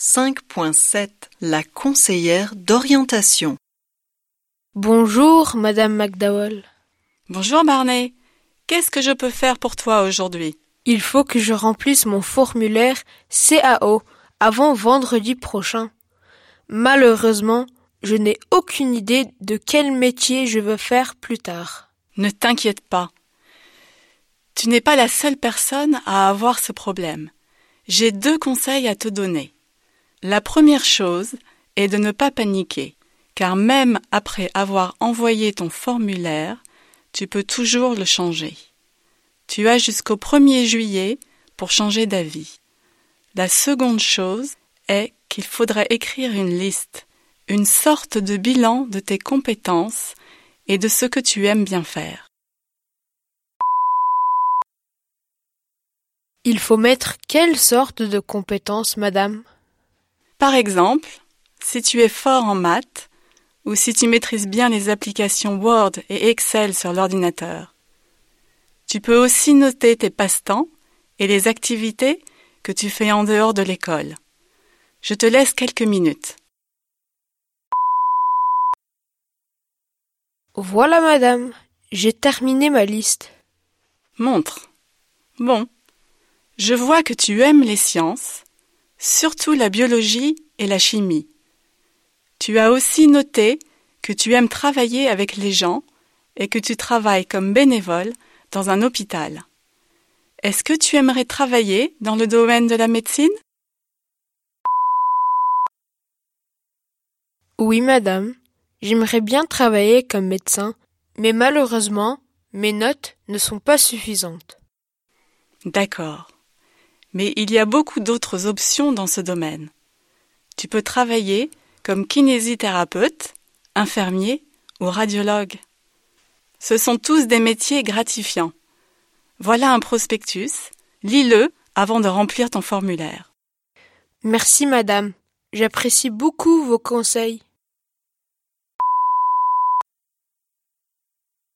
5.7 La conseillère d'orientation. Bonjour, Madame McDowell. Bonjour Barney. Qu'est-ce que je peux faire pour toi aujourd'hui? Il faut que je remplisse mon formulaire CAO avant vendredi prochain. Malheureusement, je n'ai aucune idée de quel métier je veux faire plus tard. Ne t'inquiète pas. Tu n'es pas la seule personne à avoir ce problème. J'ai deux conseils à te donner. La première chose est de ne pas paniquer, car même après avoir envoyé ton formulaire, tu peux toujours le changer. Tu as jusqu'au 1er juillet pour changer d'avis. La seconde chose est qu'il faudrait écrire une liste, une sorte de bilan de tes compétences et de ce que tu aimes bien faire. Il faut mettre quelle sorte de compétences, madame? Par exemple, si tu es fort en maths ou si tu maîtrises bien les applications Word et Excel sur l'ordinateur. Tu peux aussi noter tes passe-temps et les activités que tu fais en dehors de l'école. Je te laisse quelques minutes. Voilà, madame. J'ai terminé ma liste. Montre. Bon. Je vois que tu aimes les sciences, surtout la biologie et la chimie. Tu as aussi noté que tu aimes travailler avec les gens et que tu travailles comme bénévole dans un hôpital. Est-ce que tu aimerais travailler dans le domaine de la médecine? Oui, madame. J'aimerais bien travailler comme médecin, mais malheureusement, mes notes ne sont pas suffisantes. D'accord. Mais il y a beaucoup d'autres options dans ce domaine. Tu peux travailler comme kinésithérapeute, infirmier ou radiologue. Ce sont tous des métiers gratifiants. Voilà un prospectus. Lis-le avant de remplir ton formulaire. Merci, madame. J'apprécie beaucoup vos conseils.